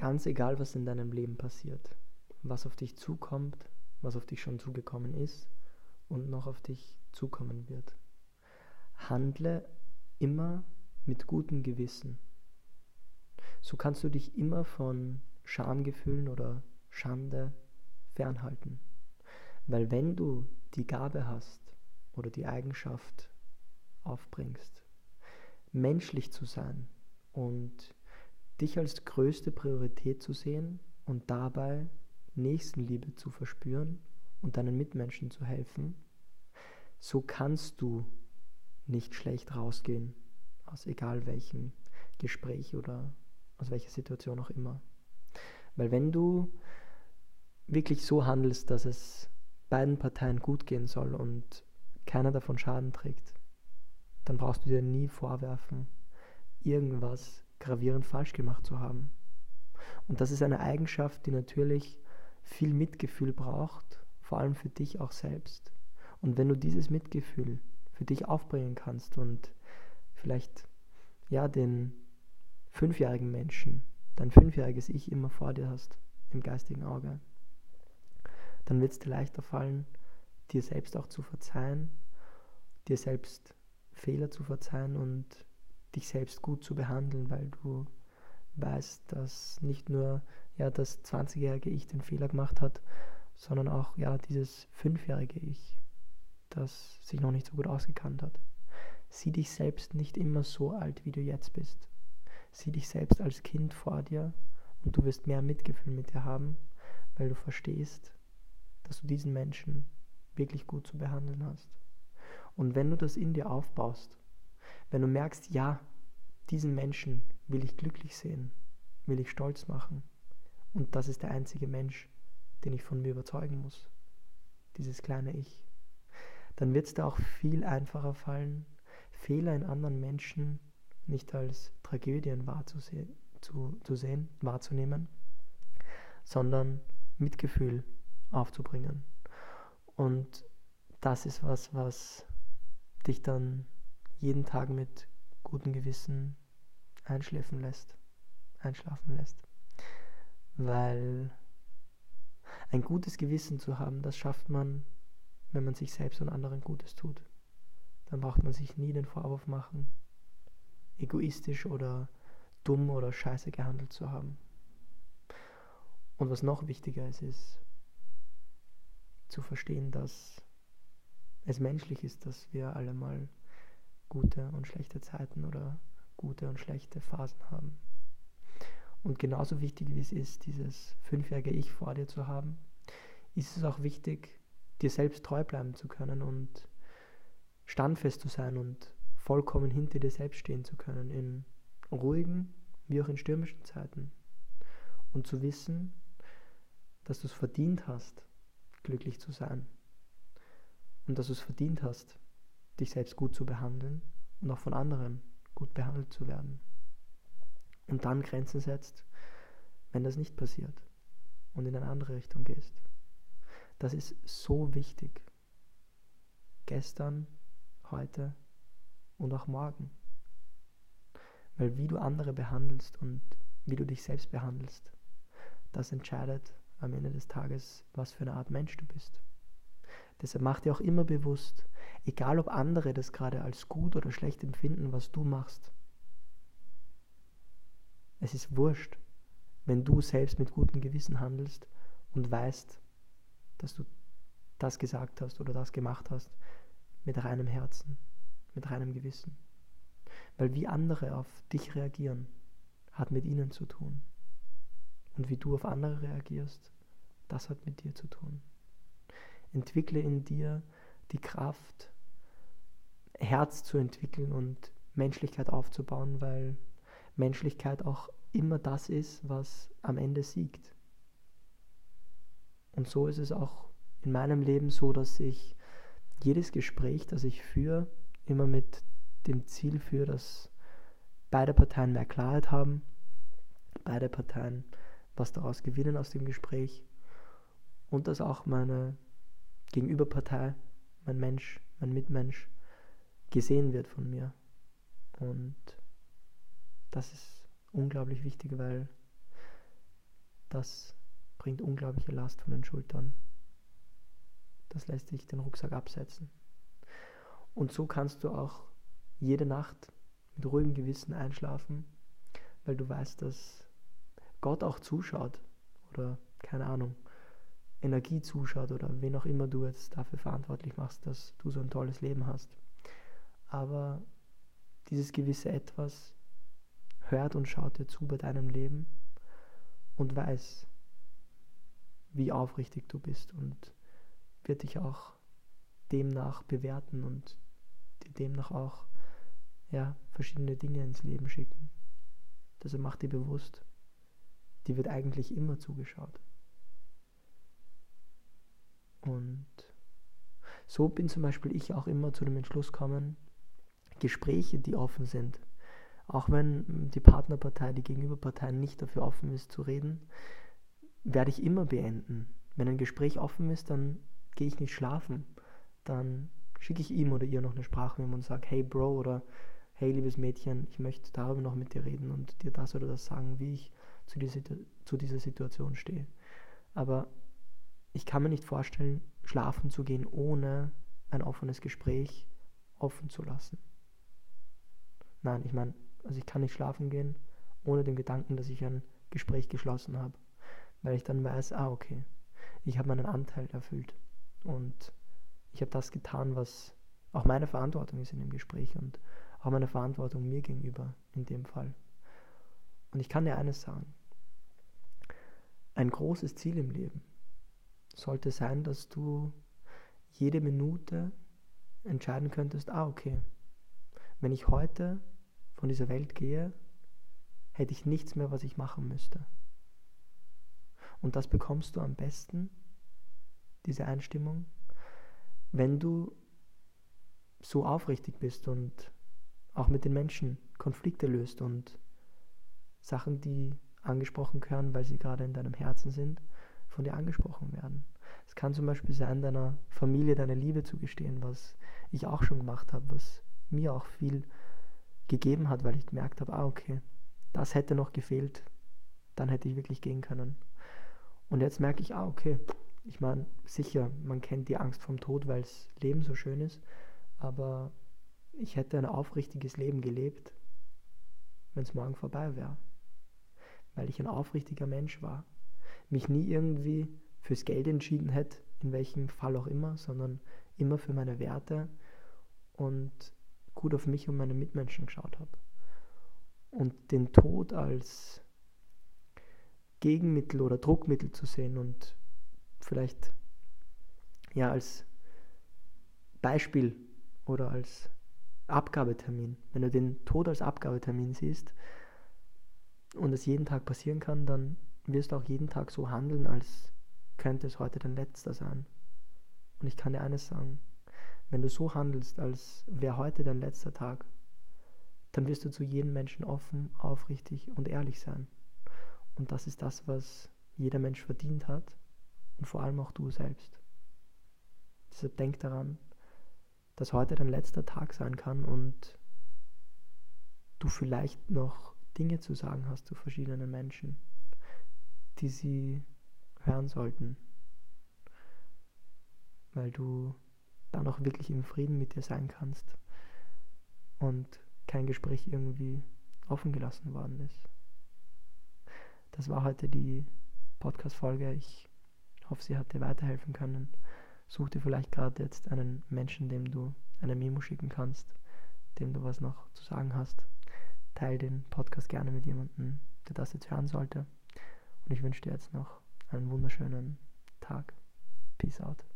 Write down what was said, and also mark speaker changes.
Speaker 1: Ganz egal, was in deinem Leben passiert, was auf dich zukommt, was auf dich schon zugekommen ist und noch auf dich zukommen wird. Handle immer mit gutem Gewissen. So kannst du dich immer von Schamgefühlen oder Schande fernhalten. Weil wenn du die Gabe hast oder die Eigenschaft aufbringst, menschlich zu sein und dich als größte Priorität zu sehen und dabei Nächstenliebe zu verspüren und deinen Mitmenschen zu helfen, so kannst du nicht schlecht rausgehen, aus egal welchem Gespräch oder aus welcher Situation auch immer. Weil wenn du wirklich so handelst, dass es beiden Parteien gut gehen soll und keiner davon Schaden trägt, dann brauchst du dir nie vorwerfen, irgendwas gravierend falsch gemacht zu haben. Und das ist eine Eigenschaft, die natürlich viel Mitgefühl braucht, vor allem für dich auch selbst. Und wenn du dieses Mitgefühl für dich aufbringen kannst und vielleicht ja den fünfjährigen Menschen, dein fünfjähriges Ich immer vor dir hast, im geistigen Auge, dann wird es dir leichter fallen, dir selbst auch zu verzeihen, dir selbst Fehler zu verzeihen und dich selbst gut zu behandeln, weil du weißt, dass nicht nur ja, das 20-jährige Ich den Fehler gemacht hat, sondern auch ja, dieses 5-jährige Ich, das sich noch nicht so gut ausgekannt hat. Sieh dich selbst nicht immer so alt, wie du jetzt bist. Sieh dich selbst als Kind vor dir und du wirst mehr Mitgefühl mit dir haben, weil du verstehst, dass du diesen Menschen wirklich gut zu behandeln hast. Und wenn du das in dir aufbaust, wenn du merkst, ja, diesen Menschen will ich glücklich sehen, will ich stolz machen, und das ist der einzige Mensch, den ich von mir überzeugen muss, dieses kleine Ich, dann wird es da auch viel einfacher fallen, Fehler in anderen Menschen nicht als Tragödien zu, zu sehen, wahrzunehmen, sondern Mitgefühl aufzubringen. Und das ist was, was dich dann jeden Tag mit gutem Gewissen einschläfen lässt, einschlafen lässt. Weil ein gutes Gewissen zu haben, das schafft man, wenn man sich selbst und anderen Gutes tut. Dann braucht man sich nie den Vorwurf machen, egoistisch oder dumm oder scheiße gehandelt zu haben. Und was noch wichtiger ist, ist zu verstehen, dass es menschlich ist, dass wir alle mal gute und schlechte Zeiten oder gute und schlechte Phasen haben. Und genauso wichtig wie es ist, dieses fünfjährige Ich vor dir zu haben, ist es auch wichtig, dir selbst treu bleiben zu können und standfest zu sein und vollkommen hinter dir selbst stehen zu können, in ruhigen wie auch in stürmischen Zeiten. Und zu wissen, dass du es verdient hast, glücklich zu sein. Und dass du es verdient hast, dich selbst gut zu behandeln und auch von anderen gut behandelt zu werden. Und dann Grenzen setzt, wenn das nicht passiert und in eine andere Richtung gehst. Das ist so wichtig. Gestern, heute und auch morgen. Weil wie du andere behandelst und wie du dich selbst behandelst, das entscheidet am Ende des Tages, was für eine Art Mensch du bist. Deshalb mach dir auch immer bewusst, egal ob andere das gerade als gut oder schlecht empfinden, was du machst. Es ist wurscht, wenn du selbst mit gutem Gewissen handelst und weißt, dass du das gesagt hast oder das gemacht hast mit reinem Herzen, mit reinem Gewissen. Weil wie andere auf dich reagieren, hat mit ihnen zu tun. Und wie du auf andere reagierst, das hat mit dir zu tun. Entwickle in dir die Kraft, Herz zu entwickeln und Menschlichkeit aufzubauen, weil Menschlichkeit auch immer das ist, was am Ende siegt. Und so ist es auch in meinem Leben so, dass ich jedes Gespräch, das ich führe, immer mit dem Ziel führe, dass beide Parteien mehr Klarheit haben, beide Parteien was daraus gewinnen aus dem Gespräch und dass auch meine Gegenüberpartei, mein Mensch, mein Mitmensch gesehen wird von mir. Und das ist unglaublich wichtig, weil das bringt unglaubliche Last von den Schultern. Das lässt sich den Rucksack absetzen. Und so kannst du auch jede Nacht mit ruhigem Gewissen einschlafen, weil du weißt, dass Gott auch zuschaut oder keine Ahnung, Energie zuschaut oder wen auch immer du jetzt dafür verantwortlich machst, dass du so ein tolles Leben hast. Aber dieses gewisse Etwas hört und schaut dir zu bei deinem Leben und weiß, wie aufrichtig du bist und wird dich auch demnach bewerten und dir demnach auch ja, verschiedene Dinge ins Leben schicken. Also mach dir bewusst, die wird eigentlich immer zugeschaut. Und so bin zum Beispiel ich auch immer zu dem Entschluss gekommen, Gespräche, die offen sind, auch wenn die Partnerpartei, die Gegenüberpartei nicht dafür offen ist zu reden, werde ich immer beenden. Wenn ein Gespräch offen ist, dann gehe ich nicht schlafen. Dann schicke ich ihm oder ihr noch eine Sprachmemo und sage, hey Bro oder hey liebes Mädchen, ich möchte darüber noch mit dir reden und dir das oder das sagen, wie ich zu dieser, zu dieser Situation stehe. Aber ich kann mir nicht vorstellen, schlafen zu gehen, ohne ein offenes Gespräch offen zu lassen. Nein, ich meine, also ich kann nicht schlafen gehen, ohne den Gedanken, dass ich ein Gespräch geschlossen habe. Weil ich dann weiß, ah, okay, ich habe meinen Anteil erfüllt. Und ich habe das getan, was auch meine Verantwortung ist in dem Gespräch und auch meine Verantwortung mir gegenüber in dem Fall. Und ich kann dir eines sagen. Ein großes Ziel im Leben sollte sein, dass du jede Minute entscheiden könntest, ah okay, wenn ich heute von dieser Welt gehe, hätte ich nichts mehr, was ich machen müsste. Und das bekommst du am besten, diese Einstimmung, wenn du so aufrichtig bist und auch mit den Menschen Konflikte löst und Sachen, die angesprochen gehören, weil sie gerade in deinem Herzen sind, von dir angesprochen werden. Es kann zum Beispiel sein, deiner Familie deine Liebe zu gestehen, was ich auch schon gemacht habe, was mir auch viel gegeben hat, weil ich gemerkt habe, ah okay, das hätte noch gefehlt, dann hätte ich wirklich gehen können. Und jetzt merke ich, ah okay, ich meine, sicher, man kennt die Angst vom Tod, weil das Leben so schön ist, aber ich hätte ein aufrichtiges Leben gelebt, wenn es morgen vorbei wäre. Weil ich ein aufrichtiger Mensch war. Mich nie irgendwie fürs Geld entschieden hätte, in welchem Fall auch immer, sondern immer für meine Werte und gut auf mich und meine Mitmenschen geschaut habe. Und den Tod als Gegenmittel oder Druckmittel zu sehen und vielleicht ja als Beispiel oder als Abgabetermin. Wenn du den Tod als Abgabetermin siehst und es jeden Tag passieren kann, dann wirst auch jeden Tag so handeln, als könnte es heute dein letzter sein. Und ich kann dir eines sagen, wenn du so handelst, als wäre heute dein letzter Tag, dann wirst du zu jedem Menschen offen, aufrichtig und ehrlich sein. Und das ist das, was jeder Mensch verdient hat und vor allem auch du selbst. Deshalb denk daran, dass heute dein letzter Tag sein kann und du vielleicht noch Dinge zu sagen hast zu verschiedenen Menschen, die sie hören sollten, weil du dann auch wirklich im Frieden mit dir sein kannst und kein Gespräch irgendwie offen gelassen worden ist. Das war heute die Podcast-Folge. Ich hoffe, sie hat dir weiterhelfen können. Such dir vielleicht gerade jetzt einen Menschen, dem du eine Memo schicken kannst, dem du was noch zu sagen hast. Teil den Podcast gerne mit jemandem, der das jetzt hören sollte. Und ich wünsche dir jetzt noch einen wunderschönen Tag. Peace out.